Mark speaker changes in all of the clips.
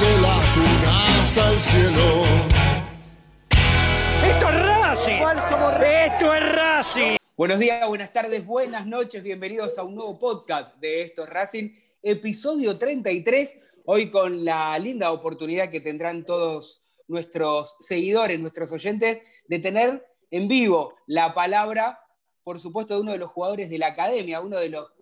Speaker 1: Desde la cuna hasta el cielo.
Speaker 2: Esto es Racing. Esto es Racing.
Speaker 3: Buenos días, buenas tardes, buenas noches, bienvenidos a un nuevo podcast de Esto es Racing, episodio 33, hoy con la linda oportunidad que tendrán todos nuestros seguidores, nuestros oyentes, de tener en vivo la palabra, por supuesto, de uno de los jugadores de la academia, uno de los,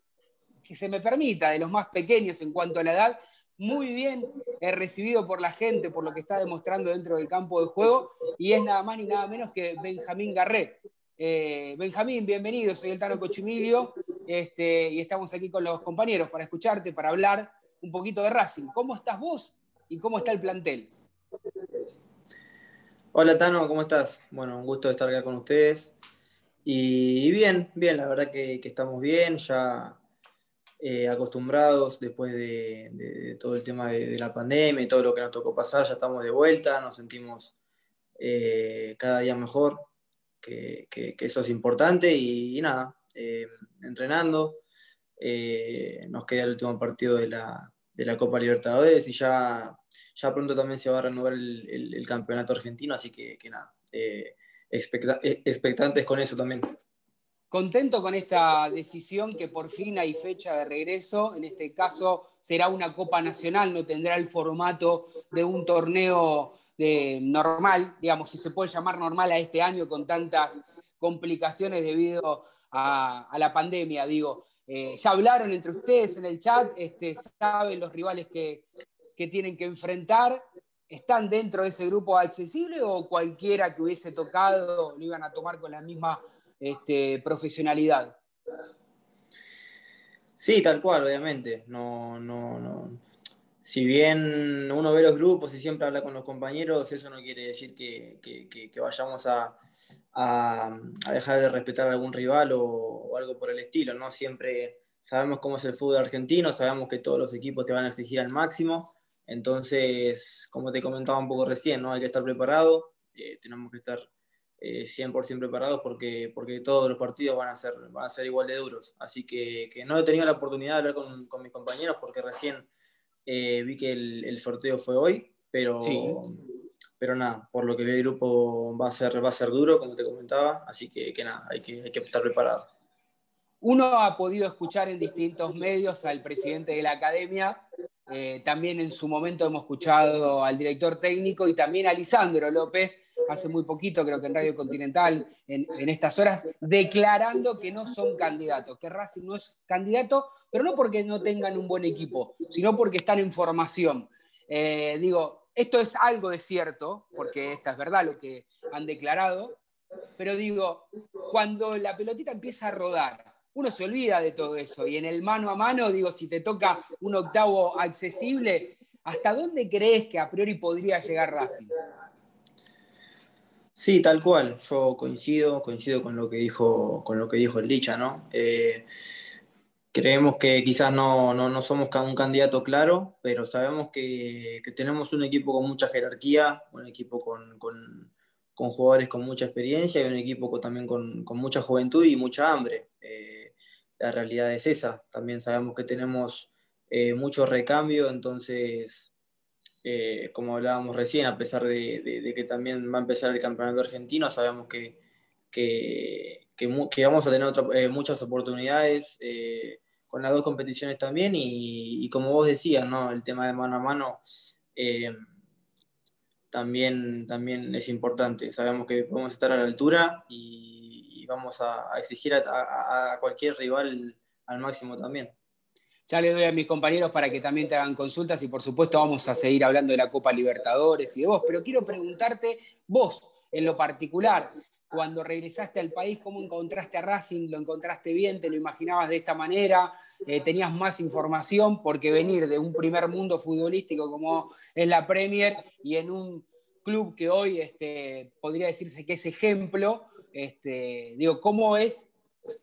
Speaker 3: que se me permita, de los más pequeños en cuanto a la edad, muy bien recibido por la gente, por lo que está demostrando dentro del campo de juego, y es nada más ni nada menos que Benjamín Garré. Eh, Benjamín, bienvenido, soy el Tano Cochimilio, este, y estamos aquí con los compañeros para escucharte, para hablar un poquito de Racing. ¿Cómo estás vos y cómo está el plantel?
Speaker 4: Hola Tano, ¿cómo estás? Bueno, un gusto estar acá con ustedes. Y, bien, bien, la verdad que, estamos bien, ya eh, acostumbrados después de, todo el tema de, la pandemia y todo lo que nos tocó pasar, ya estamos de vuelta, nos sentimos eh, cada día mejor, que, eso es importante y, nada, eh, entrenando. nos queda el último partido de la, la Copa Libertadores y ya ya pronto también se va a renovar el, campeonato argentino, así que, nada, eh, eh, expectantes con eso también.
Speaker 3: Contento con esta decisión que por fin hay fecha de regreso. En este caso será una Copa Nacional, no tendrá el formato de un torneo de normal, digamos, si se puede llamar normal a este año con tantas complicaciones debido a, la pandemia. Digo, eh, ya hablaron entre ustedes en el chat, este, saben los rivales que, que tienen que enfrentar están dentro de ese grupo accesible o cualquiera que hubiese tocado lo iban a tomar con la misma este, profesionalidad?
Speaker 4: Sí, tal cual, obviamente. No, no, no. Si bien uno ve los grupos y siempre habla con los compañeros, eso no quiere decir que, vayamos a, dejar de respetar a algún rival o, o, algo por el estilo, ¿no? Siempre sabemos cómo es el fútbol argentino, sabemos que todos los equipos te van a exigir al máximo entonces, como te comentaba un poco recién, ¿no? hay que estar preparado, eh, tenemos que estar eh, 100% preparados porque, porque todos los partidos van a ser, van a ser igual de duros. Así que, que no he tenido la oportunidad de hablar con, con mis compañeros porque recién eh, vi que el, el, sorteo fue hoy, pero, pero nada, por lo que ve el grupo va a ser, va a ser duro, como te comentaba, así que, que nada, hay que, hay que estar preparado.
Speaker 3: Uno ha podido escuchar en distintos medios al presidente de la academia, eh, también en su momento hemos escuchado al director técnico y también a Lisandro López, hace muy poquito, creo que en Radio Continental, en, estas horas, declarando que no son candidatos, que Racing no es candidato, pero no porque no tengan un buen equipo, sino porque están en formación. Eh, digo, esto es algo de cierto, porque esta es verdad lo que han declarado, pero digo, cuando la pelotita empieza a rodar, uno se olvida de todo eso. Y en el mano a mano, digo, si te toca un octavo accesible, ¿hasta dónde crees que a priori podría llegar Racing?
Speaker 4: Sí, tal cual. Yo coincido, coincido con lo que dijo, con lo que dijo el Licha, ¿no? Eh, creemos que quizás no, no, no, somos un candidato claro, pero sabemos que, que, tenemos un equipo con mucha jerarquía, un equipo con, con, con jugadores con mucha experiencia y un equipo también con, con, mucha juventud y mucha hambre. Eh, la realidad es esa. También sabemos que tenemos eh, mucho recambio, entonces, eh, como hablábamos recién, a pesar de, que también va a empezar el campeonato argentino, sabemos que, vamos a tener otra, eh, muchas oportunidades eh, con las dos competiciones también y, como vos decías, ¿no? el tema de mano a mano también, es importante. Sabemos que podemos estar a la altura y vamos a, exigir a, cualquier rival al máximo también.
Speaker 3: Ya le doy a mis compañeros para que también te hagan consultas y por supuesto vamos a seguir hablando de la Copa Libertadores y de vos, pero quiero preguntarte vos en lo particular, cuando regresaste al país, ¿cómo encontraste a Racing? ¿Lo encontraste bien? ¿Te lo imaginabas de esta manera? Eh, ¿Tenías más información? Porque venir de un primer mundo futbolístico como es la Premier y en un club que hoy este, podría decirse que es ejemplo, este, digo, ¿cómo es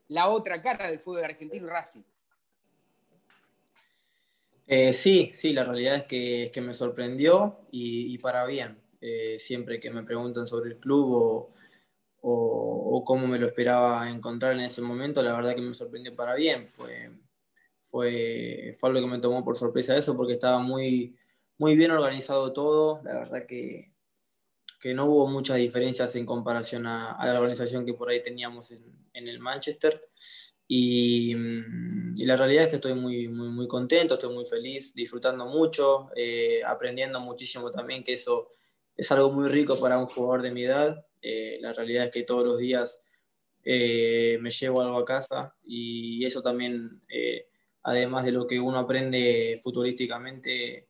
Speaker 3: la otra cara del fútbol argentino Racing?
Speaker 4: Eh, sí, sí, la realidad es que, que me sorprendió y, para bien. Eh, siempre que me preguntan sobre el club o, o, cómo me lo esperaba encontrar en ese momento, la verdad que me sorprendió para bien. Fue, fue, fue algo que me tomó por sorpresa eso porque estaba muy, muy bien organizado todo. La verdad que, que no hubo muchas diferencias en comparación a, a la organización que por ahí teníamos en, en el Manchester. Y, mm, y, la realidad es que estoy muy, muy, muy contento, estoy muy feliz, disfrutando mucho, eh, aprendiendo muchísimo también, que eso es algo muy rico para un jugador de mi edad. Eh, la realidad es que todos los días eh, me llevo algo a casa y eso también, además de lo que uno aprende futbolísticamente,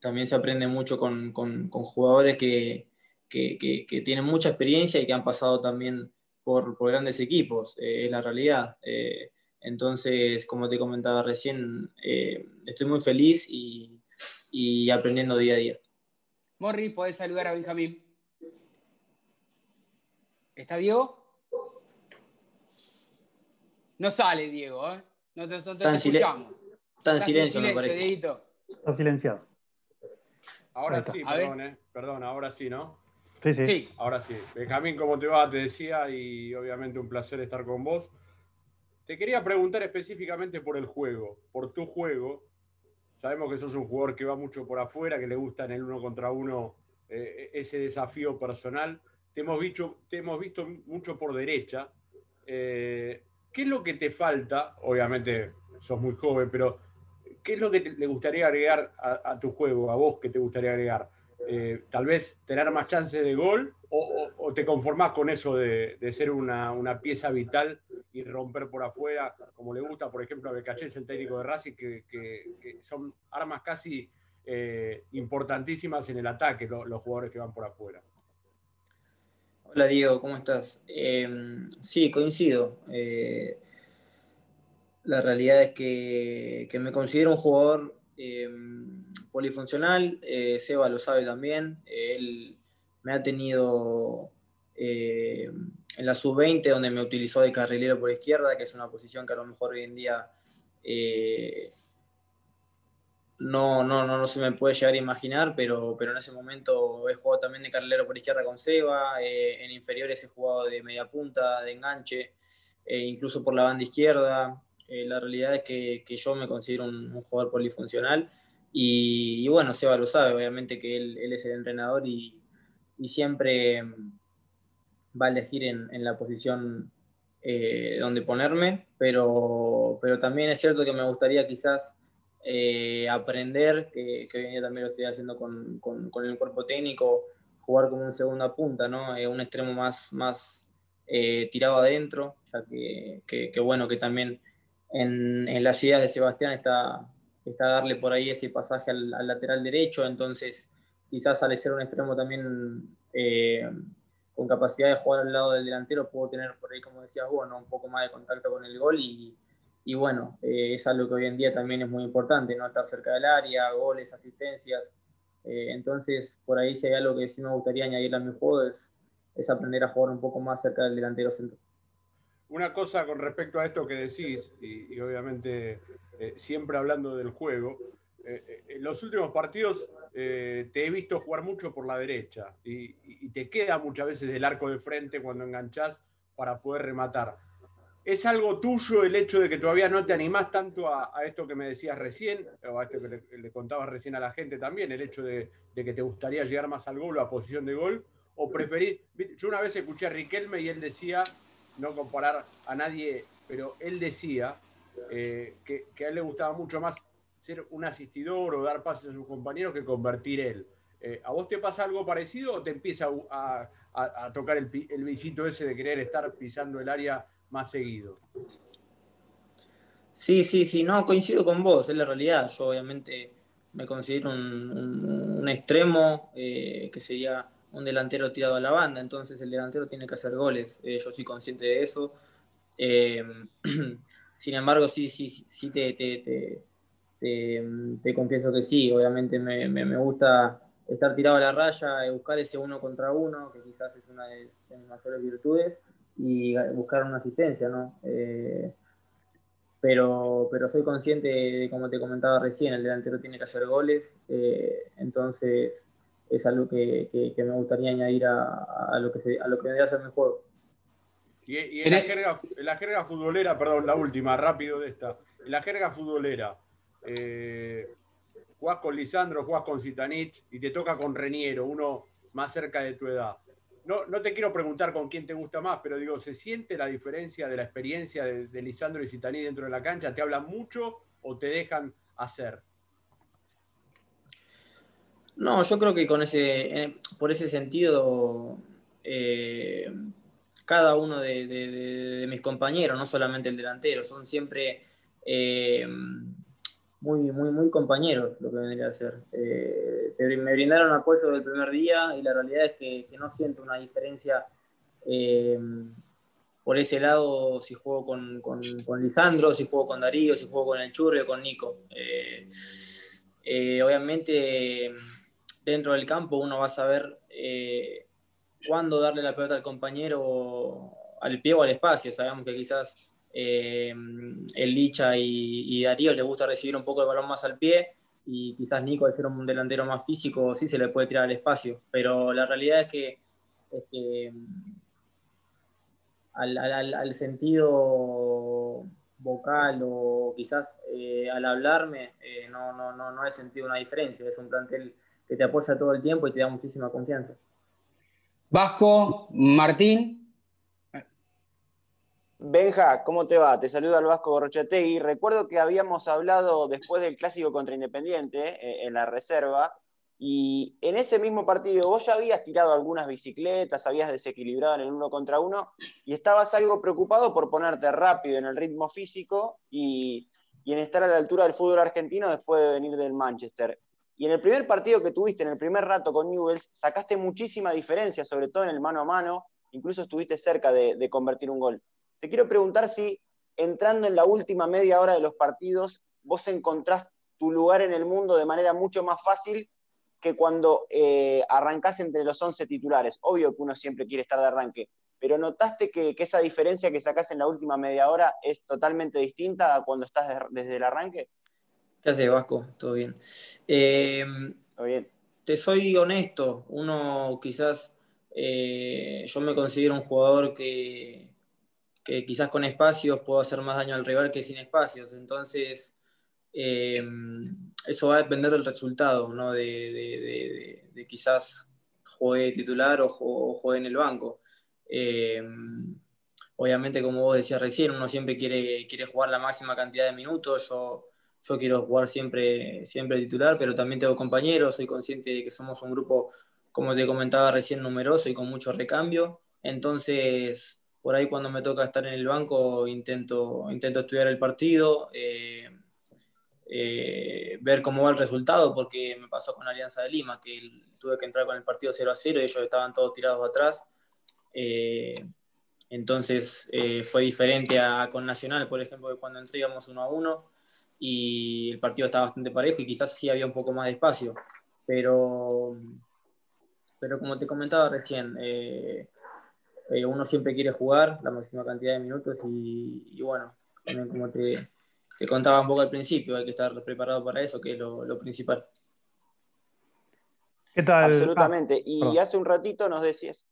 Speaker 4: también se aprende mucho con, con, jugadores que, que, tienen mucha experiencia y que han pasado también por, por grandes equipos, eh, es la realidad. Eh, entonces, como te comentaba recién, eh, estoy muy feliz y, y, aprendiendo día a día.
Speaker 3: Morri, podés saludar a Benjamín. ¿Está Diego? No sale Diego, ¿eh? No te, no te
Speaker 4: está
Speaker 3: escuchamos.
Speaker 4: Está en silencio, en silencio, me parece.
Speaker 5: Está silenciado.
Speaker 2: Ahora sí, perdón, eh. perdón, ahora sí, ¿no?
Speaker 5: Sí, sí.
Speaker 2: Ahora sí. Benjamín, ¿cómo te va? Te decía y obviamente un placer estar con vos. Te quería preguntar específicamente por el juego, por tu juego. Sabemos que sos un jugador que va mucho por afuera, que le gusta en el uno contra uno eh, ese desafío personal. Te hemos, visto, te hemos visto mucho por derecha. Eh, ¿Qué es lo que te falta? Obviamente sos muy joven, pero ¿qué es lo que te, le gustaría agregar a, a, tu juego, a vos que te gustaría agregar? Eh, tal vez tener más chances de gol o, te conformás con eso de, ser una, una, pieza vital y romper por afuera, como le gusta, por ejemplo, a Becachés, el técnico de Racing, que, que, son armas casi eh, importantísimas en el ataque, lo, los jugadores que van por afuera.
Speaker 4: Hola Diego, ¿cómo estás? Eh, sí, coincido. Eh, la realidad es que, que, me considero un jugador eh, polifuncional, eh, Seba lo sabe también, él me ha tenido eh, en la sub-20 donde me utilizó de carrilero por izquierda, que es una posición que a lo mejor hoy en día eh, no, no, no, no, se me puede llegar a imaginar, pero, pero en ese momento he jugado también de carrilero por izquierda con Seba, en inferiores he jugado de media punta, de enganche, incluso por la banda izquierda, la realidad es que, que, yo me considero un, un jugador polifuncional Y, bueno, Seba lo sabe, obviamente que él, es el entrenador y, siempre va a elegir en, la posición eh, donde ponerme, pero, pero también es cierto que me gustaría quizás eh, aprender, que, hoy en día también lo estoy haciendo con, con, el cuerpo técnico, jugar como un segunda punta, ¿no? un extremo más, más tirado adentro, ya que, que, bueno, que también en, en, las ideas de Sebastián está, está darle por ahí ese pasaje al, lateral derecho, entonces quizás al ser un extremo también eh, con capacidad de jugar al lado del delantero, puedo tener por ahí, como decías vos, un poco más de contacto con el gol y, y bueno, eh, es algo que hoy en día también es muy importante, ¿no? Estar cerca del área, goles, asistencias. Eh, entonces, por ahí si hay algo que sí me gustaría añadir a mi juego es, es aprender a jugar un poco más cerca del delantero centro.
Speaker 2: Una cosa con respecto a esto que decís, y, obviamente eh, siempre hablando del juego, eh, eh, en los últimos partidos te he visto jugar mucho por la derecha y, te queda muchas veces el arco de frente cuando enganchás para poder rematar. ¿Es algo tuyo el hecho de que todavía no te animás tanto a, esto que me decías recién, o a esto que le, contabas recién a la gente también, el hecho de, de, que te gustaría llegar más al gol o a posición de gol? ¿O preferís? Yo una vez escuché a Riquelme y él decía no comparar a nadie, pero él decía eh, que, a él le gustaba mucho más ser un asistidor o dar pases a sus compañeros que convertir él. Eh, ¿A vos te pasa algo parecido o te empieza a, tocar el, el ese de querer estar pisando el área más seguido?
Speaker 4: Sí, sí, sí, no, coincido con vos, es la realidad. Yo obviamente me considero un, extremo eh, que sería un delantero tirado a la banda, entonces el delantero tiene que hacer goles, eh, yo soy consciente de eso. Eh, sin embargo, sí, sí, sí te, te, te, confieso que sí, obviamente me, me, gusta estar tirado a la raya, buscar ese uno contra uno, que quizás es una de, mis mayores virtudes, y buscar una asistencia, ¿no? Eh, pero, pero soy consciente de, como te comentaba recién, el delantero tiene que hacer goles, entonces es algo que, me gustaría añadir a, lo que se, a lo que ser mi juego.
Speaker 2: Y, en, la jerga, la jerga futbolera, perdón, la última, rápido de esta. En la jerga futbolera, eh, jugás con Lisandro, jugás con Zitanich y te toca con Reniero, uno más cerca de tu edad. No, no te quiero preguntar con quién te gusta más, pero digo, ¿se siente la diferencia de la experiencia de, Lisandro y Zitanich dentro de la cancha? ¿Te hablan mucho o te dejan hacer?
Speaker 4: No, yo creo que con ese, eh, por ese sentido, eh, cada uno de, mis compañeros, no solamente el delantero, son siempre eh, muy, muy, muy compañeros lo que vendría a ser. me brindaron apoyo del primer día y la realidad es que, no siento una diferencia por ese lado si juego con, con, Lisandro, si juego con Darío, si juego con el Churri o con Nico. obviamente dentro del campo uno va a saber eh, cuándo darle la pelota al compañero al pie o al espacio. Sabemos que quizás eh, el Licha y, Darío le gusta recibir un poco el balón más al pie y quizás Nico, al ser un delantero más físico, sí se le puede tirar al espacio. Pero la realidad es que, al, sentido vocal o quizás eh, al hablarme, no, no, no, no he sentido una diferencia. Es un plantel que te apoya todo el tiempo y te da muchísima confianza.
Speaker 3: Vasco, Martín.
Speaker 5: Benja, ¿cómo te va? Te saluda el Vasco Gorrochategui. Recuerdo que habíamos hablado después del clásico contra Independiente eh, en la reserva y en ese mismo partido vos ya habías tirado algunas bicicletas, habías desequilibrado en el uno contra uno y estabas algo preocupado por ponerte rápido en el ritmo físico y, y en estar a la altura del fútbol argentino después de venir del Manchester. Y en el primer partido que tuviste, en el primer rato con Newells, sacaste muchísima diferencia, sobre todo en el mano a mano, incluso estuviste cerca de, convertir un gol. Te quiero preguntar si entrando en la última media hora de los partidos, vos encontrás tu lugar en el mundo de manera mucho más fácil que cuando eh, arrancás entre los 11 titulares. Obvio que uno siempre quiere estar de arranque, pero ¿notaste que, esa diferencia que sacás en la última media hora es totalmente distinta a cuando estás desde el arranque?
Speaker 4: ¿Qué haces, Vasco? ¿Todo bien? Eh, bien. Te soy honesto, uno quizás, eh, yo me considero un jugador que, que quizás con espacios puedo hacer más daño al rival que sin espacios, entonces eso va a depender del resultado, ¿no? de, de, quizás juegue titular o, juegue en el banco. obviamente, como vos decías recién, uno siempre quiere, quiere jugar la máxima cantidad de minutos. Yo, yo quiero jugar siempre, siempre titular, pero también tengo compañeros, soy consciente de que somos un grupo, como te comentaba recién, numeroso y con mucho recambio. Entonces, por ahí cuando me toca estar en el banco, intento, intento estudiar el partido, eh, eh, ver cómo va el resultado, porque me pasó con Alianza de Lima, que tuve que entrar con el partido 0 a 0 y ellos estaban todos tirados atrás. Eh, entonces fue diferente a, con Nacional, por ejemplo, que cuando entré íbamos 1 a 1 y el partido estaba bastante parejo y quizás sí había un poco más de espacio. Pero, pero como te comentaba recién, eh, uno siempre quiere jugar la máxima cantidad de minutos y, bueno, como te, contaba un poco al principio, hay que estar preparado para eso, que es lo, principal.
Speaker 5: ¿Qué tal? Absolutamente. y hace un ratito nos decías,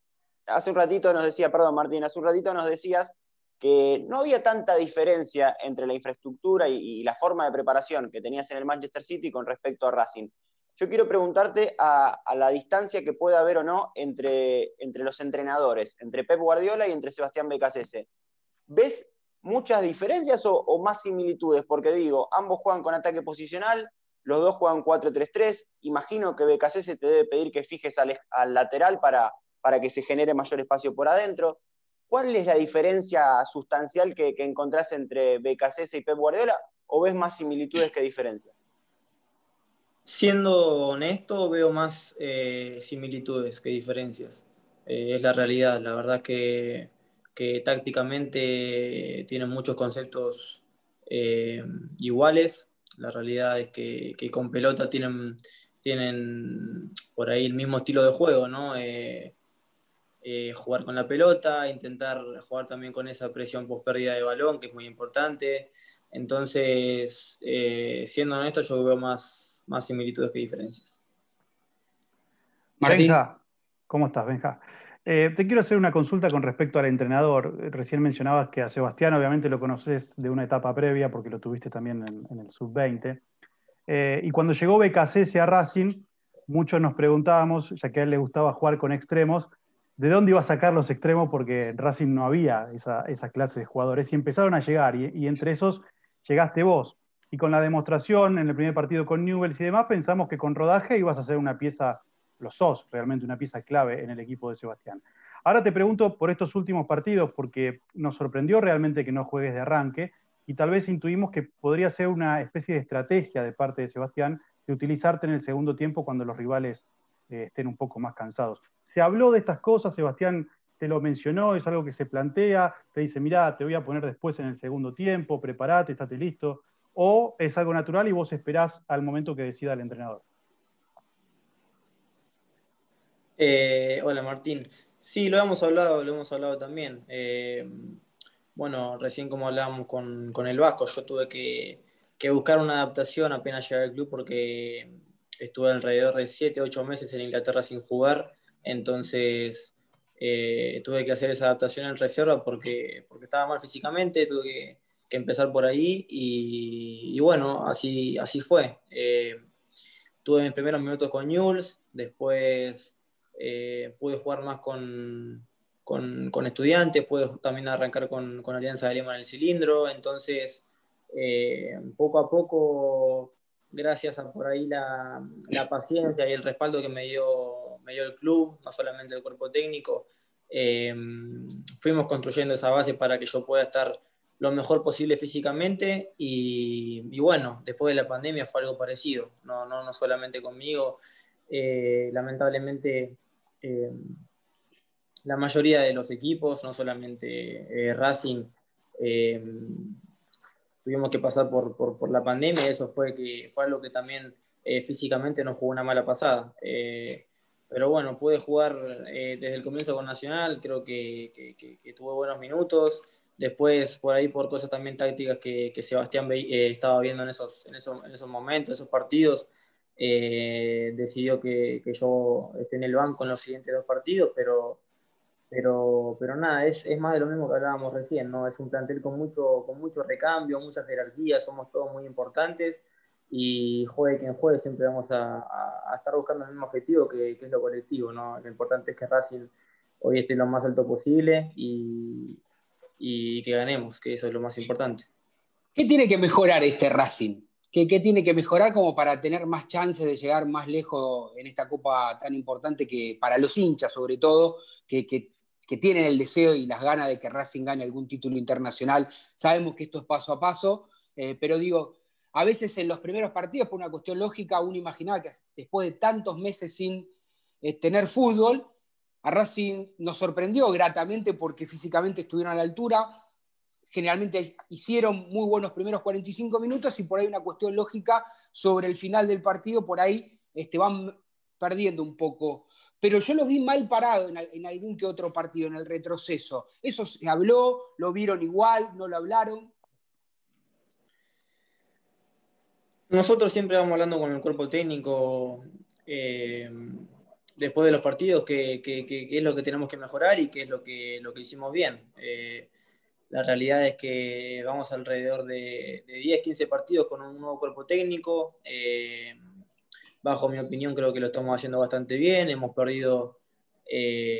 Speaker 5: hace un ratito nos decía, perdón Martín, hace un ratito nos decías que no había tanta diferencia entre la infraestructura y, la forma de preparación que tenías en el Manchester City con respecto a Racing. Yo quiero preguntarte a, la distancia que puede haber o no entre, entre los entrenadores, entre Pep Guardiola y entre Sebastián Becasese. ¿Ves muchas diferencias o, más similitudes? Porque digo, ambos juegan con ataque posicional, los dos juegan 4-3-3. Imagino que Becasese te debe pedir que fijes al, lateral para, para que se genere mayor espacio por adentro. ¿Cuál es la diferencia sustancial que, que encontrás entre Becasese y Pep Guardiola? ¿O ves más similitudes que diferencias?
Speaker 4: Siendo honesto, veo más eh, similitudes que diferencias. Eh, es la realidad. La verdad que, que tácticamente tienen muchos conceptos eh, iguales. La realidad es que, con pelota tienen, tienen por ahí el mismo estilo de juego, ¿no? Jugar con la pelota, intentar jugar también con esa presión post pérdida de balón, que es muy importante. Entonces, siendo honesto, yo veo más, más similitudes que diferencias.
Speaker 6: Martín. ¿cómo estás, Benja? Eh, te quiero hacer una consulta con respecto al entrenador. Recién mencionabas que a Sebastián obviamente lo conoces de una etapa previa porque lo tuviste también en, el sub-20. Eh, y cuando llegó BKC a Racing, muchos nos preguntábamos, ya que a él le gustaba jugar con extremos, ¿de dónde iba a sacar los extremos? Porque Racing no había esa, clase de jugadores y empezaron a llegar y entre esos llegaste vos y con la demostración en el primer partido con Newells y demás, pensamos que con rodaje ibas a ser una pieza, lo sos realmente una pieza clave en el equipo de Sebastián. Ahora te pregunto por estos últimos partidos, porque nos sorprendió realmente que no juegues de arranque y tal vez intuimos que podría ser una especie de estrategia de parte de Sebastián de utilizarte en el segundo tiempo cuando los rivales eh, estén un poco más cansados. Se habló de estas cosas, Sebastián te lo mencionó, es algo que se plantea, te dice, mira, te voy a poner después en el segundo tiempo, prepárate, estate listo o es algo natural y vos esperás al momento que decida el entrenador?
Speaker 4: Eh, hola Martín. Sí, lo hemos hablado, lo hemos hablado también. Eh, bueno, recién como hablábamos con, el Vasco, yo tuve que, buscar una adaptación apenas llegué al club porque estuve alrededor de 7, 8 meses en Inglaterra sin jugar, entonces eh, tuve que hacer esa adaptación en reserva porque, porque estaba mal físicamente, tuve que empezar por ahí y, bueno, así, así fue. Eh, tuve mis primeros minutos con Newell's, después eh, pude jugar más con, con, estudiantes, pude también arrancar con, Alianza de Lima en el cilindro, entonces poco a poco, gracias a por ahí la, paciencia y el respaldo que me dio, el club, no solamente el cuerpo técnico, fuimos construyendo esa base para que yo pueda estar lo mejor posible físicamente y, bueno, después de la pandemia fue algo parecido, no, solamente conmigo, eh, lamentablemente eh, la mayoría de los equipos, no solamente eh, Racing, tuvimos que pasar por, por, la pandemia y eso fue, que, fue algo que también físicamente nos jugó una mala pasada. pero bueno, pude jugar desde el comienzo con Nacional, creo que, que, que tuve buenos minutos. Después, por ahí, por cosas también tácticas que, Sebastián eh, estaba viendo en esos, en, esos, en esos momentos, esos partidos, eh, decidió que, yo esté en el banco en los siguientes dos partidos, pero, pero, pero nada, es, es, más de lo mismo que hablábamos recién, ¿no? Es un plantel con mucho, con mucho recambio, mucha jerarquía, somos todos muy importantes, y juegue quien juegue, siempre vamos a, estar buscando el mismo objetivo que, es lo colectivo. ¿no? Lo importante es que Racing hoy esté lo más alto posible y, que ganemos, que eso es lo más importante.
Speaker 3: ¿Qué tiene que mejorar este Racing? ¿Qué, tiene que mejorar como para tener más chances de llegar más lejos en esta copa tan importante que para los hinchas sobre todo, que, que tienen el deseo y las ganas de que Racing gane algún título internacional? Sabemos que esto es paso a paso, eh, pero digo, a veces en los primeros partidos, por una cuestión lógica, uno imaginaba que después de tantos meses sin eh, tener fútbol, a Racing nos sorprendió gratamente porque físicamente estuvieron a la altura. Generalmente hicieron muy buenos primeros 45 minutos y por ahí una cuestión lógica sobre el final del partido, por ahí este, van perdiendo un poco. Pero yo los vi mal parados en, algún que otro partido, en el retroceso. Eso se habló, lo vieron igual, no lo hablaron.
Speaker 4: Nosotros siempre vamos hablando con el cuerpo técnico eh, después de los partidos qué es lo que tenemos que mejorar y qué es lo que, lo que hicimos bien. Eh, la realidad es que vamos alrededor de, 10, 15 partidos con un nuevo cuerpo técnico. Eh, bajo mi opinión creo que lo estamos haciendo bastante bien. Hemos perdido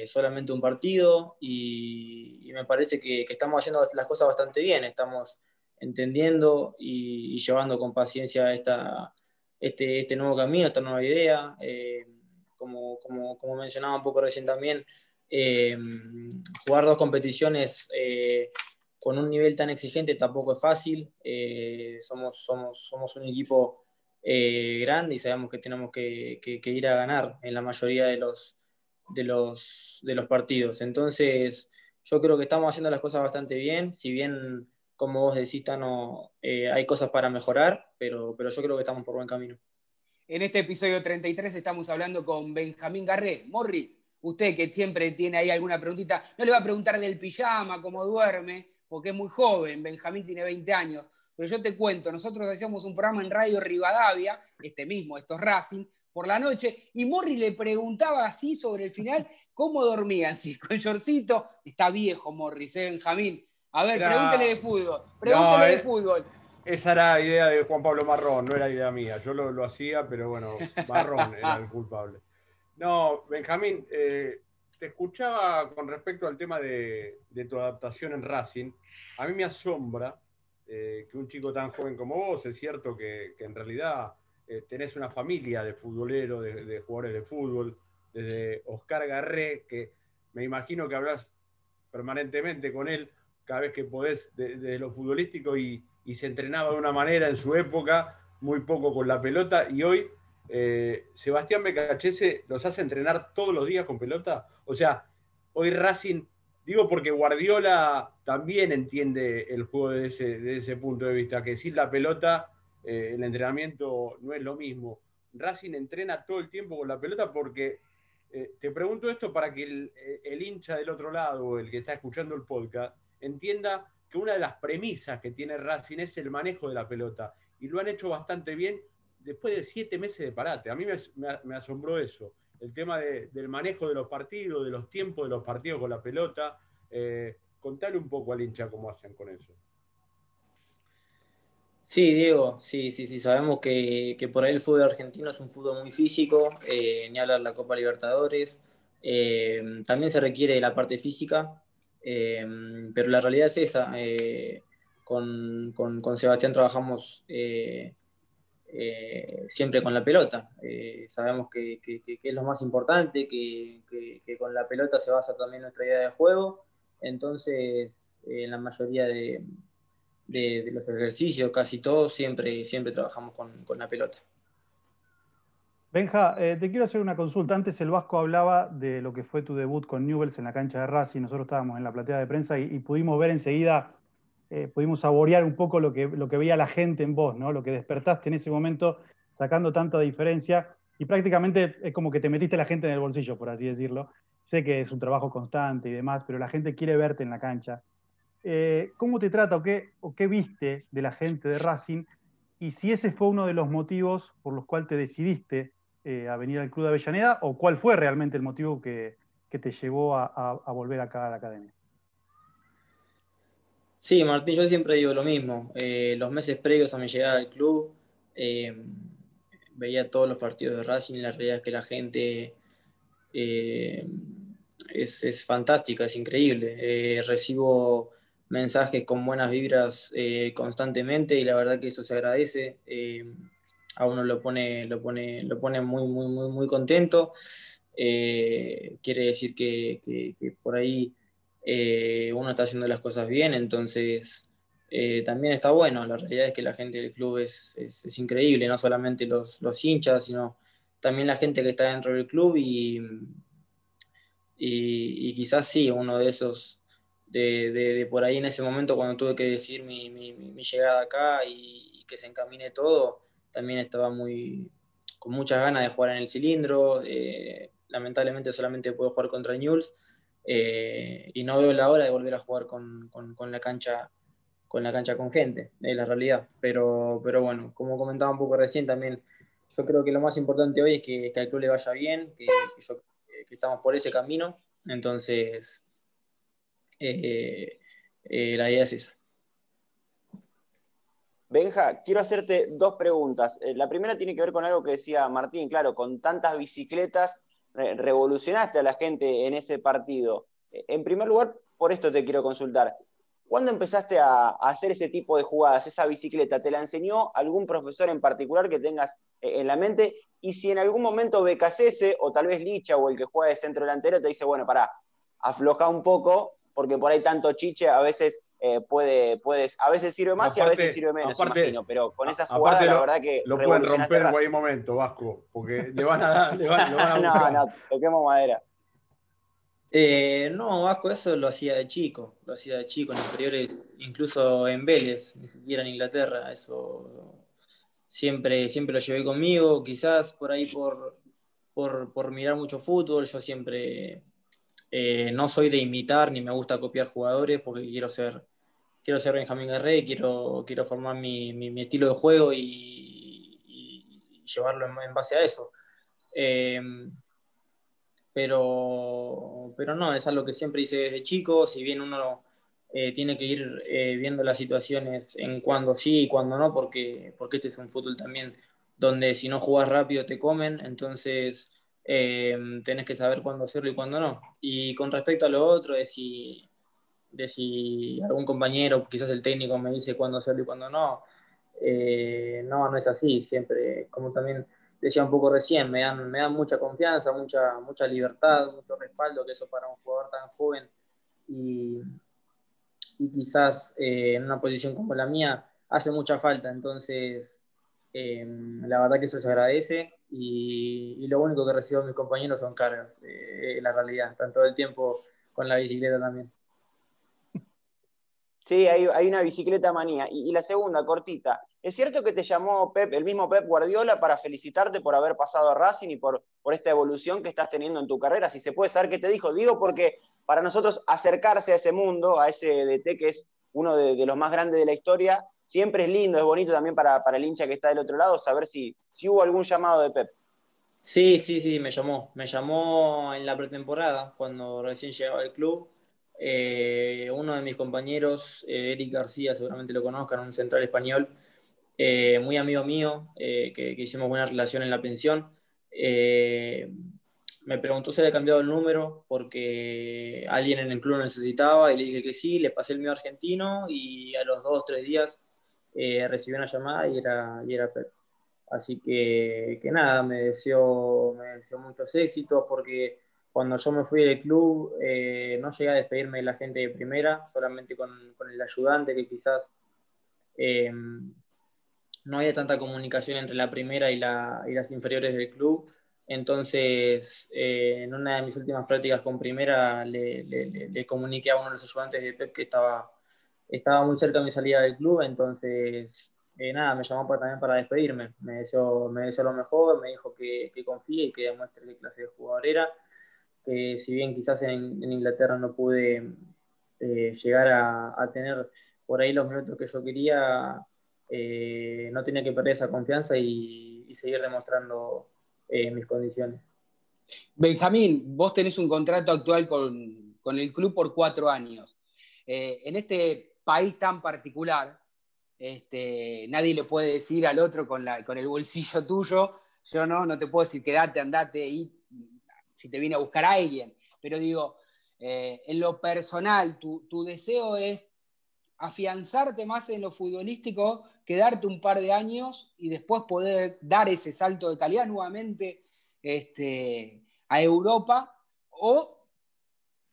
Speaker 4: solamente un partido y, me parece que, estamos haciendo las cosas bastante bien. Estamos entendiendo y, llevando con paciencia esta, este, este, nuevo camino, esta nueva idea. Eh, como, como, mencionaba un poco recién también, eh, jugar dos competiciones eh, con un nivel tan exigente tampoco es fácil. somos, somos, somos un equipo grande y sabemos que tenemos que, ir a ganar en la mayoría de los, partidos. Entonces, yo creo que estamos haciendo las cosas bastante bien, si bien como vos decís, eh, hay cosas para mejorar, pero, yo creo que estamos por buen camino.
Speaker 3: En este episodio 33 estamos hablando con Benjamín Garré. Morri, usted que siempre tiene ahí alguna preguntita, no le va a preguntar del pijama, cómo duerme, porque es muy joven, Benjamín tiene 20 años, pero yo te cuento, nosotros hacíamos un programa en Radio Rivadavia, este mismo, estos Racing, por la noche, y Morri le preguntaba así sobre el final, ¿cómo dormían? Si con shortcito, está viejo Morris, ¿eh, Benjamín? A ver, pregúntele de fútbol. Pregúntele de eh, fútbol.
Speaker 2: Esa era idea de Juan Pablo Marrón, no era idea mía. Yo lo, hacía, pero bueno, Marrón era el culpable. No, Benjamín, eh, te escuchaba con respecto al tema de, tu adaptación en Racing. A mí me asombra eh, que un chico tan joven como vos, es cierto que, en realidad tenés una familia de futboleros, de, jugadores de fútbol, desde Oscar Garré, que me imagino que hablas permanentemente con él cada vez que podés de, lo futbolístico y, se entrenaba de una manera en su época, muy poco con la pelota, y hoy eh, Sebastián Becachese los hace entrenar todos los días con pelota. O sea, hoy Racing, digo porque Guardiola también entiende el juego desde ese, punto de vista, que sin la pelota eh, el entrenamiento no es lo mismo. Racing entrena todo el tiempo con la pelota porque, eh, te pregunto esto para que el, el hincha del otro lado, el que está escuchando el podcast, entienda que una de las premisas que tiene Racing es el manejo de la pelota. Y lo han hecho bastante bien después de siete meses de parate. A mí me, asombró eso, el tema del manejo de los partidos, de los tiempos de los partidos con la pelota. Eh, contale un poco al hincha cómo hacen con eso.
Speaker 4: Sí, Diego, sí, sí, sí, sabemos que, por ahí el fútbol argentino es un fútbol muy físico, eh, ni hablar la Copa Libertadores. Eh, también se requiere la parte física, Em, pero la realidad es esa. Eh, con, con, Sebastián trabajamos eh, eh, siempre con la pelota. sabemos que, es lo más importante, que, con la pelota se basa también nuestra idea de juego. Entonces, en la mayoría de, los ejercicios, casi todos, siempre, siempre trabajamos con, la pelota.
Speaker 6: Benja, eh, te quiero hacer una consulta. Antes el Vasco hablaba de lo que fue tu debut con Newells en la cancha de Racing. Nosotros estábamos en la platea de prensa y, pudimos ver enseguida, eh, pudimos saborear un poco lo que, lo que veía la gente en vos, ¿no? Lo que despertaste en ese momento, sacando tanta diferencia. Y prácticamente es como que te metiste la gente en el bolsillo, por así decirlo. Sé que es un trabajo constante y demás, pero la gente quiere verte en la cancha. Eh, ¿Cómo te trata o qué, o qué viste de la gente de Racing? Y si ese fue uno de los motivos por los cuales te decidiste eh, a venir al Club de Avellaneda o cuál fue realmente el motivo que, te llevó a, volver acá a la academia?
Speaker 4: Sí, Martín, yo siempre digo lo mismo. Eh, los meses previos a mi llegada al club, veía todos los partidos de Racing y la realidad es que la gente es, es, fantástica, es increíble. recibo mensajes con buenas vibras constantemente y la verdad que eso se agradece a uno lo pone, lo pone, lo pone muy, muy, muy, muy contento. Eh, quiere decir que, por ahí eh, uno está haciendo las cosas bien, entonces eh, también está bueno. La realidad es que la gente del club es, es, increíble, no solamente los, los, hinchas, sino también la gente que está dentro del club y, y, quizás sí, uno de esos de, de, por ahí en ese momento cuando tuve que decir mi, mi, mi llegada acá y, que se encamine todo, también estaba muy con muchas ganas de jugar en el cilindro. Eh, lamentablemente solamente puedo jugar contra Newell's eh, y no veo la hora de volver a jugar con, la cancha con la cancha con gente, es la realidad. Pero, pero bueno, como comentaba un poco recién, también yo creo que lo más importante hoy es que, que al club le vaya bien, que, estamos por ese camino. Entonces, eh, la idea es esa.
Speaker 5: Benja, quiero hacerte dos preguntas. Eh, la primera tiene que ver con algo que decía Martín, claro, con tantas bicicletas revolucionaste a la gente en ese partido. Eh, en primer lugar, por esto te quiero consultar. ¿Cuándo empezaste a, hacer ese tipo de jugadas, esa bicicleta? ¿Te la enseñó algún profesor en particular que tengas eh, en la mente? Y si en algún momento Becasese o tal vez Licha o el que juega de centro delantero te dice, bueno, pará, afloja un poco, porque por ahí tanto chiche a veces eh, puede, puedes, a veces sirve más y a veces sirve menos, imagino, pero con esas jugadas la verdad que...
Speaker 2: Lo pueden romper en cualquier momento, Vasco, porque le van a dar... Le van, a
Speaker 5: no, no, toquemos madera.
Speaker 4: Eh, no, Vasco eso lo hacía de chico, lo hacía de chico, en inferiores, incluso en Vélez, ni siquiera en Inglaterra, eso siempre, siempre lo llevé conmigo, quizás por ahí por, por, por mirar mucho fútbol, yo siempre eh, no soy de imitar ni me gusta copiar jugadores porque quiero ser quiero ser Benjamín Guerrero, quiero, quiero formar mi, mi, estilo de juego y, llevarlo en, base a eso. Eh, pero, pero no, es algo que siempre hice desde chico, si bien uno eh, tiene que ir eh, viendo las situaciones en cuando sí y cuando no, porque, porque este es un fútbol también donde si no jugás rápido te comen, entonces tenés que saber cuándo hacerlo y cuándo no. Y con respecto a lo otro, es si de si algún compañero, quizás el técnico me dice cuándo hacerlo y cuándo no. Eh, no, no es así. Siempre, como también decía un poco recién, me dan, me dan mucha confianza, mucha, mucha libertad, mucho respaldo, que eso para un jugador tan joven y, y quizás eh, en una posición como la mía hace mucha falta. Entonces, eh, la verdad que eso se agradece y, y, lo único que recibo mis compañeros son cargas, la realidad, están todo el tiempo con la bicicleta también.
Speaker 5: Sí, hay, una bicicleta manía. Y, la segunda, cortita. ¿Es cierto que te llamó Pep, el mismo Pep Guardiola para felicitarte por haber pasado a Racing y por, por esta evolución que estás teniendo en tu carrera? Si se puede saber qué te dijo. Digo porque para nosotros acercarse a ese mundo, a ese DT que es uno de, los más grandes de la historia, siempre es lindo, es bonito también para, el hincha que está del otro lado saber si, si hubo algún llamado de Pep.
Speaker 4: Sí, sí, sí, me llamó. Me llamó en la pretemporada, cuando recién llegaba al club eh, uno de mis compañeros, eh, Eric García, seguramente lo conozcan, un central español, eh, muy amigo mío, que, hicimos buena relación en la pensión. me preguntó si había cambiado el número porque alguien en el club lo necesitaba y le dije que sí, le pasé el mío argentino y a los dos o tres días recibí una llamada y era, y era Así que, que nada, me deseó, me deseó muchos éxitos porque cuando yo me fui del club, eh, no llegué a despedirme de la gente de primera, solamente con, el ayudante, que quizás eh, no había tanta comunicación entre la primera y, las inferiores del club. Entonces, eh, en una de mis últimas prácticas con primera, le, comuniqué a uno de los ayudantes de Pep que estaba, estaba muy cerca de mi salida del club. Entonces, nada, me llamó para, también para despedirme. Me deseó, me lo mejor, me dijo que, que confíe y que demuestre qué clase de jugador era que si bien quizás en, Inglaterra no pude eh, llegar a, tener por ahí los minutos que yo quería, eh, no tenía que perder esa confianza y, seguir demostrando eh, mis condiciones.
Speaker 3: Benjamín, vos tenés un contrato actual con, con el club por cuatro años. en este país tan particular, este, nadie le puede decir al otro con, la, con el bolsillo tuyo, yo no, no te puedo decir quédate, andate y si te viene a buscar a alguien. Pero digo, eh, en lo personal, tu, tu, deseo es afianzarte más en lo futbolístico, quedarte un par de años y después poder dar ese salto de calidad nuevamente este, a Europa, o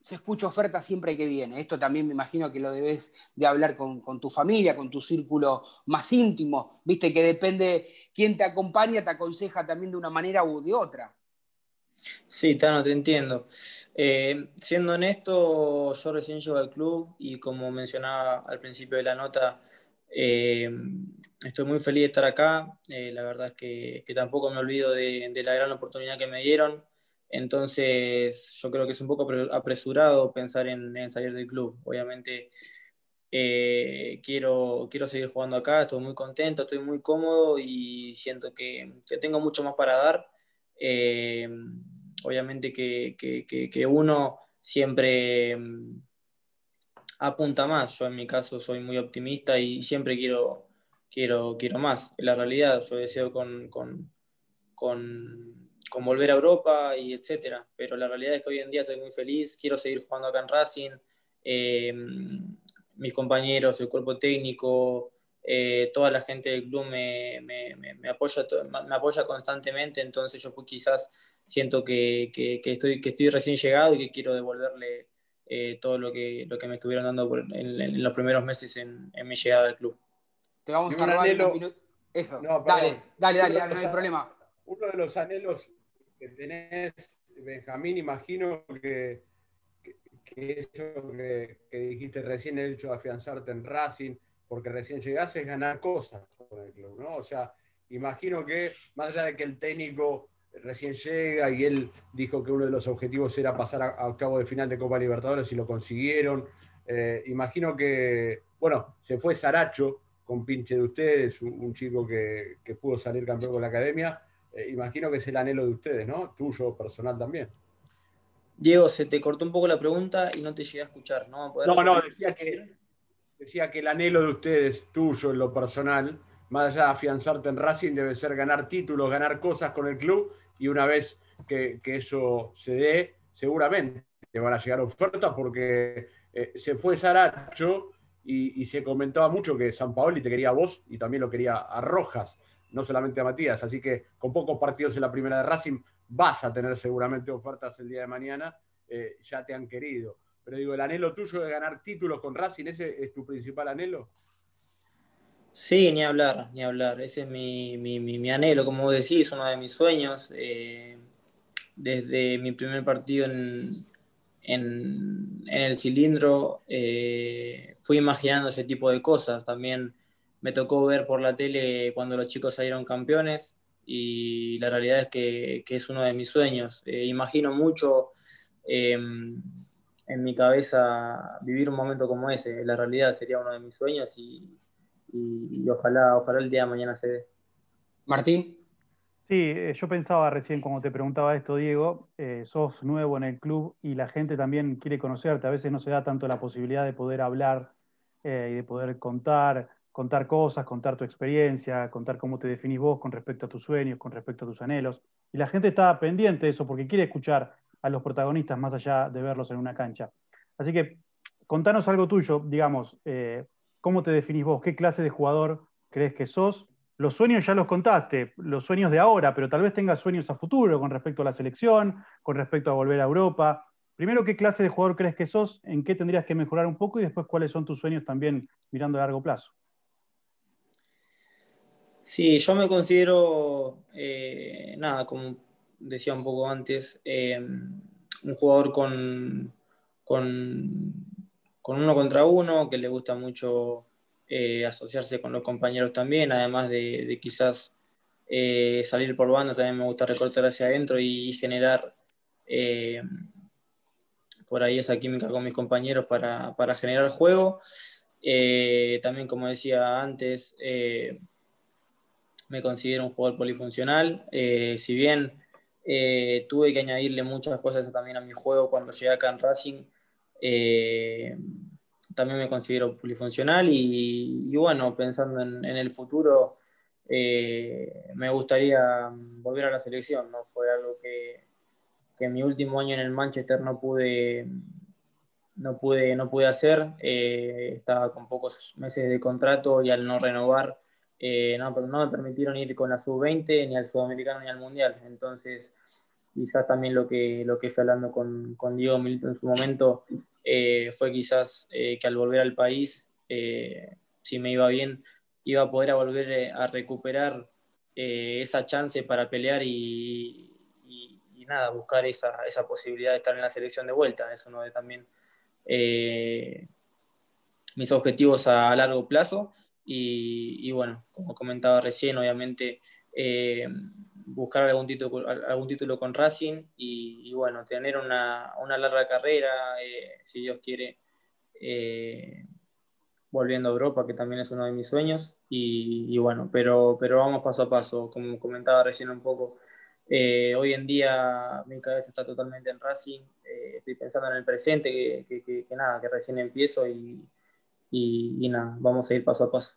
Speaker 3: se escucha oferta siempre que viene. Esto también me imagino que lo debes de hablar con, tu familia, con tu círculo más íntimo. Viste que depende quién te acompaña, te aconseja también de una manera u de otra.
Speaker 4: Sí, Tano, te entiendo. Eh, siendo honesto, yo recién llego al club y como mencionaba al principio de la nota, eh, estoy muy feliz de estar acá. Eh, la verdad es que, tampoco me olvido de, de la gran oportunidad que me dieron. Entonces, yo creo que es un poco apresurado pensar en, salir del club. Obviamente, eh, quiero, quiero seguir jugando acá, estoy muy contento, estoy muy cómodo y siento que, tengo mucho más para dar. Eh, obviamente que, uno siempre mm, apunta más. Yo en mi caso soy muy optimista y siempre quiero, quiero, quiero más. En la realidad, yo deseo con, con con volver a Europa y etcétera. Pero la realidad es que hoy en día estoy muy feliz, quiero seguir jugando acá en Racing. Eh, mis compañeros, el cuerpo técnico, eh, toda la gente del club me, me, me, apoya, me apoya constantemente, entonces yo pues quizás siento que, que, estoy, que estoy recién llegado y que quiero devolverle eh, todo lo que, lo que me estuvieron dando en, los primeros meses en, en, mi llegada al club.
Speaker 3: Te vamos a robar minuto. Eso. dale, dale, dale, dale, no hay problema.
Speaker 2: Uno de los anhelos que tenés, Benjamín, imagino que, eso que, dijiste recién, el hecho de afianzarte en Racing, porque recién llegaste, es ganar cosas con el club, ¿no? O sea, imagino que, más allá de que el técnico recién llega y él dijo que uno de los objetivos era pasar a, octavo de final de Copa Libertadores y lo consiguieron, eh, imagino que, bueno, se fue Saracho con pinche de ustedes, un, chico que, que pudo salir campeón con la academia, eh, imagino que es el anhelo de ustedes, ¿no? Tuyo, personal también.
Speaker 4: Diego, se te cortó un poco la pregunta y no te llegué a escuchar, ¿no?
Speaker 2: No, no, decía que, decía que el anhelo de ustedes, tuyo en lo personal, más allá de afianzarte en Racing, debe ser ganar títulos, ganar cosas con el club y una vez que, eso se dé, seguramente te van a llegar ofertas porque eh, se fue Saracho y, se comentaba mucho que San Paoli te quería a vos y también lo quería a Rojas no solamente a Matías. Así que con pocos partidos en la primera de Racing vas a tener seguramente ofertas el día de mañana, eh, ya te han querido. Pero digo, el anhelo tuyo de ganar títulos con Racing, ¿ese es tu principal anhelo?
Speaker 4: Sí, ni hablar, ni hablar. Ese es mi, anhelo, como vos decís, uno de mis sueños. Eh, desde mi primer partido en, en, el cilindro, eh, fui imaginando ese tipo de cosas. También me tocó ver por la tele cuando los chicos salieron campeones y la realidad es que, es uno de mis sueños. Eh, imagino mucho en mi cabeza vivir un momento como ese. La realidad sería uno de mis sueños y, ojalá, ojalá el día de mañana se dé.
Speaker 3: Martín.
Speaker 6: Sí, eh, yo pensaba recién cuando te preguntaba esto, Diego, eh, sos nuevo en el club y la gente también quiere conocerte. A veces no se da tanto la posibilidad de poder hablar y de poder contar contar cosas, contar tu experiencia, contar cómo te definís vos con respecto a tus sueños, con respecto a tus anhelos. Y la gente está pendiente de eso porque quiere escuchar a los protagonistas más allá de verlos en una cancha. Así que contanos algo tuyo, digamos, eh, ¿cómo te definís vos? ¿Qué clase de jugador crees que sos? Los sueños ya los contaste, los sueños de ahora, pero tal vez tengas sueños a futuro con respecto a la selección, con respecto a volver a Europa. Primero, ¿qué clase de jugador crees que sos? ¿En qué tendrías que mejorar un poco? Y después, ¿cuáles son tus sueños también mirando a largo plazo?
Speaker 4: Sí, yo me considero, eh, nada, como decía un poco antes, eh, un jugador con, con, uno contra uno, que le gusta mucho eh, asociarse con los compañeros también, además de, quizás salir por banda, también me gusta recortar hacia adentro y, generar por ahí esa química con mis compañeros para, para generar juego. también, como decía antes, me considero un jugador polifuncional. Eh, si bien eh, tuve que añadirle muchas cosas también a mi juego cuando llegué acá en Racing, eh, también me considero polifuncional y, bueno, pensando en, el futuro, eh, me gustaría volver a la selección, ¿no? Fue algo que, en mi último año en el Manchester no pude, no pude, no pude hacer, eh, estaba con pocos meses de contrato y al no renovar, eh, no, no me permitieron ir con la sub-20 ni al sudamericano ni al mundial, entonces quizás también lo que, lo que fui hablando con, con Diego Milito en su momento eh, fue quizás eh, que al volver al país, eh, si me iba bien, iba a poder volver a recuperar esa chance para pelear y, nada, buscar esa, esa, posibilidad de estar en la selección de vuelta. Es uno de también mis objetivos a, largo plazo. Y, y, bueno, como comentaba recién, obviamente buscar algún título, algún título con Racing y, bueno, tener una, larga carrera, eh, si Dios quiere, eh, volviendo a Europa, que también es uno de mis sueños. Y, bueno, pero, pero vamos paso a paso, como comentaba recién un poco. Eh, hoy en día mi cabeza está totalmente en Racing, estoy pensando en el presente, que, nada, que recién empiezo y, y nada, vamos a ir paso a paso.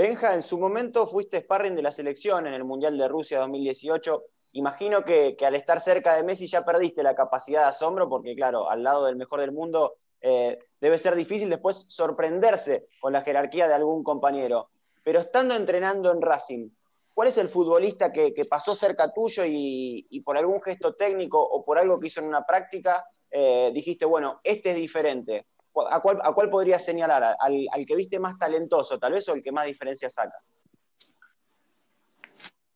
Speaker 5: Benja, en su momento fuiste sparring de la selección en el Mundial de Rusia 2018. Imagino que, al estar cerca de Messi ya perdiste la capacidad de asombro, porque claro, al lado del mejor del mundo eh, debe ser difícil después sorprenderse con la jerarquía de algún compañero. Pero estando entrenando en Racing, ¿cuál es el futbolista que, pasó cerca tuyo y, por algún gesto técnico o por algo que hizo en una práctica, eh, dijiste, bueno, este es diferente? ¿A cuál, podría señalar? ¿Al, que viste más talentoso, tal vez, o el que más diferencia saca?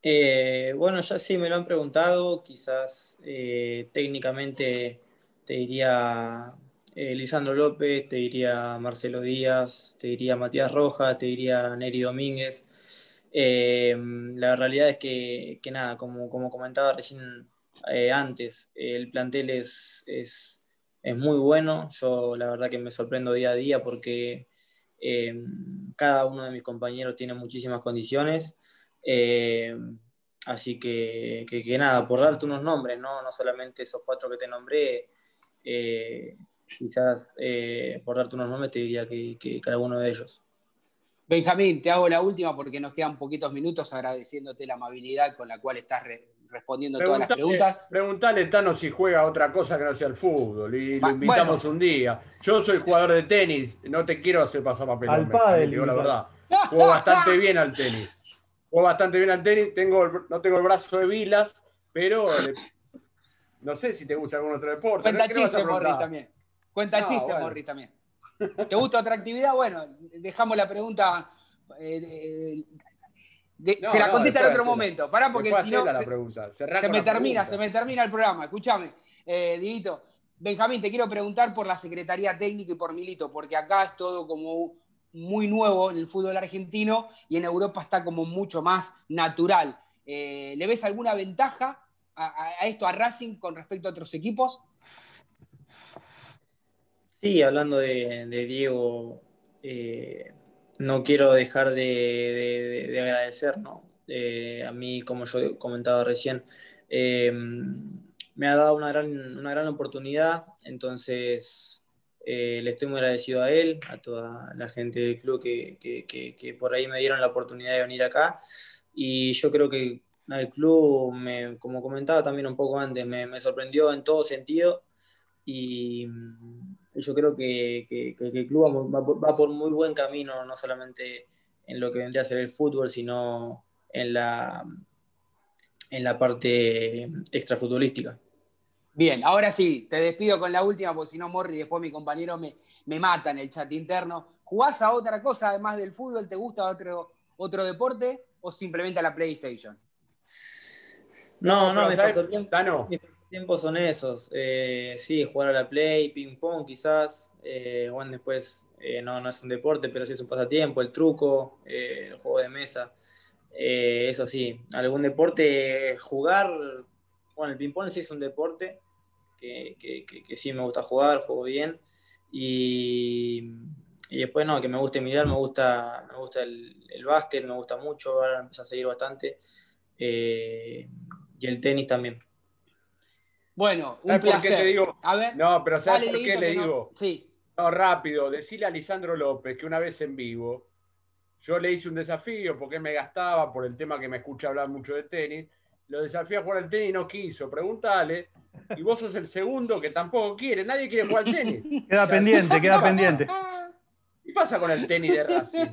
Speaker 4: Eh, bueno, ya sí me lo han preguntado, quizás eh, técnicamente te diría eh, Lisandro López, te diría Marcelo Díaz, te diría Matías Rojas, te diría Neri Domínguez. la realidad es que, nada, como, comentaba recién antes, el plantel es muy bueno. Yo la verdad que me sorprendo día a día porque eh, cada uno de mis compañeros tiene muchísimas condiciones. Eh, así que, que, nada, por darte unos nombres, no, no solamente esos cuatro que te nombré, eh, quizás por darte unos nombres te diría que, que, cada uno de ellos.
Speaker 3: Benjamín, te hago la última porque nos quedan poquitos minutos agradeciéndote la amabilidad con la cual estás respondiendo todas las preguntas.
Speaker 2: Preguntale, Tano, si juega otra cosa que no sea el fútbol y lo invitamos un día. Yo soy jugador de tenis, no te quiero hacer pasar papel.
Speaker 6: Al padre,
Speaker 2: digo la verdad. Juego bastante bien al tenis. Juego bastante bien al tenis. Tengo, no tengo el brazo de Vilas, pero no sé si te gusta algún otro deporte.
Speaker 3: Cuenta chiste, Morri, también. Cuenta chiste, Morri, también. ¿Te gusta otra actividad? Bueno, dejamos la pregunita eh, se la contesta en otro momento. Pará, porque si no. Se, me termina, se me termina el programa. Escúchame, eh, Benjamín, te quiero preguntar por la Secretaría Técnica y por Milito, porque acá es todo como muy nuevo en el fútbol argentino y en Europa está como mucho más natural. Eh, ¿Le ves alguna ventaja a, esto, a Racing, con respecto a otros equipos?
Speaker 4: Sí, hablando de, Diego, eh, no quiero dejar de, agradecer, ¿no? Eh, a mí, como yo he comentado recién, eh, me ha dado una gran, una gran oportunidad, entonces eh, le estoy muy agradecido a él, a toda la gente del club que, que, por ahí me dieron la oportunidad de venir acá. Y yo creo que el club, me, como comentaba también un poco antes, me, me sorprendió en todo sentido y yo creo que, el club va, por muy buen camino, no solamente en lo que vendría a ser el fútbol, sino en la, en la parte extrafutbolística.
Speaker 3: Bien, ahora sí, te despido con la última, porque si no, Morri, después mi compañero me, me mata en el chat interno. ¿Jugás a otra cosa además del fútbol? ¿Te gusta otro, otro deporte o simplemente a la PlayStation?
Speaker 4: No, no, me pasó tiempo tiempos son esos. Eh, sí, jugar a la play, ping pong quizás. Eh, bueno, después eh, no, no es un deporte, pero sí es un pasatiempo, el truco, el juego de mesa. eso sí, algún deporte, jugar. Bueno, el ping pong sí es un deporte que, que, sí me gusta jugar, juego bien. Y, y, después no, que me guste mirar, me gusta, me gusta el, el básquet, me gusta mucho, ahora empecé a seguir bastante. y el tenis también.
Speaker 3: Bueno, un placer.
Speaker 2: a ver, no, pero ¿sabes por qué le digo?
Speaker 3: Sí.
Speaker 2: No, rápido, decirle a Lisandro López que una vez en vivo yo le hice un desafío porque me gastaba por el tema que me escucha hablar mucho de tenis. Lo desafié a jugar al tenis y no quiso. Pregúntale. Y vos sos el segundo que tampoco quiere. Nadie quiere jugar al tenis.
Speaker 6: Queda pendiente, queda pendiente.
Speaker 2: ¿Qué pasa con el tenis de Racing?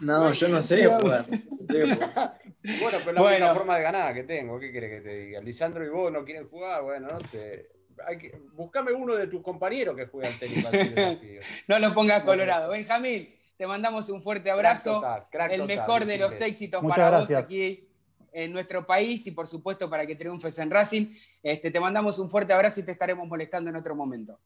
Speaker 4: No, yo no sé jugar.
Speaker 2: bueno, pero la única forma de ganar que tengo. ¿Qué quieres que te diga? Lisandro y vos no quieren jugar. Bueno, no sé. Hay que... Buscame uno de tus compañeros que juegue al tenis. Para
Speaker 3: no lo pongas colorado. Benjamín. Te mandamos un fuerte abrazo. el mejor de los éxitos para vos aquí en nuestro país y por supuesto para que triunfes en Racing. Este, te mandamos un fuerte abrazo y te estaremos molestando en otro momento.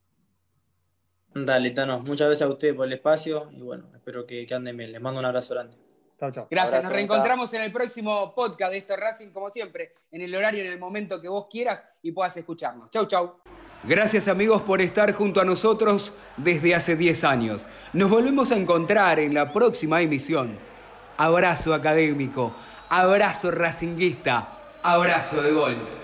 Speaker 4: Dale, Tano. Muchas gracias a ustedes por el espacio y bueno, espero que, anden bien. Les mando un abrazo grande.
Speaker 3: Chao, chao. Gracias, nos reencontramos en el próximo podcast de esto Racing, como siempre, en el horario, en el momento que vos quieras y puedas escucharnos. Chau, chau. Gracias amigos por estar junto a nosotros desde hace 10 años. Nos volvemos a encontrar en la próxima emisión. Abrazo académico, abrazo racinguista, abrazo de gol.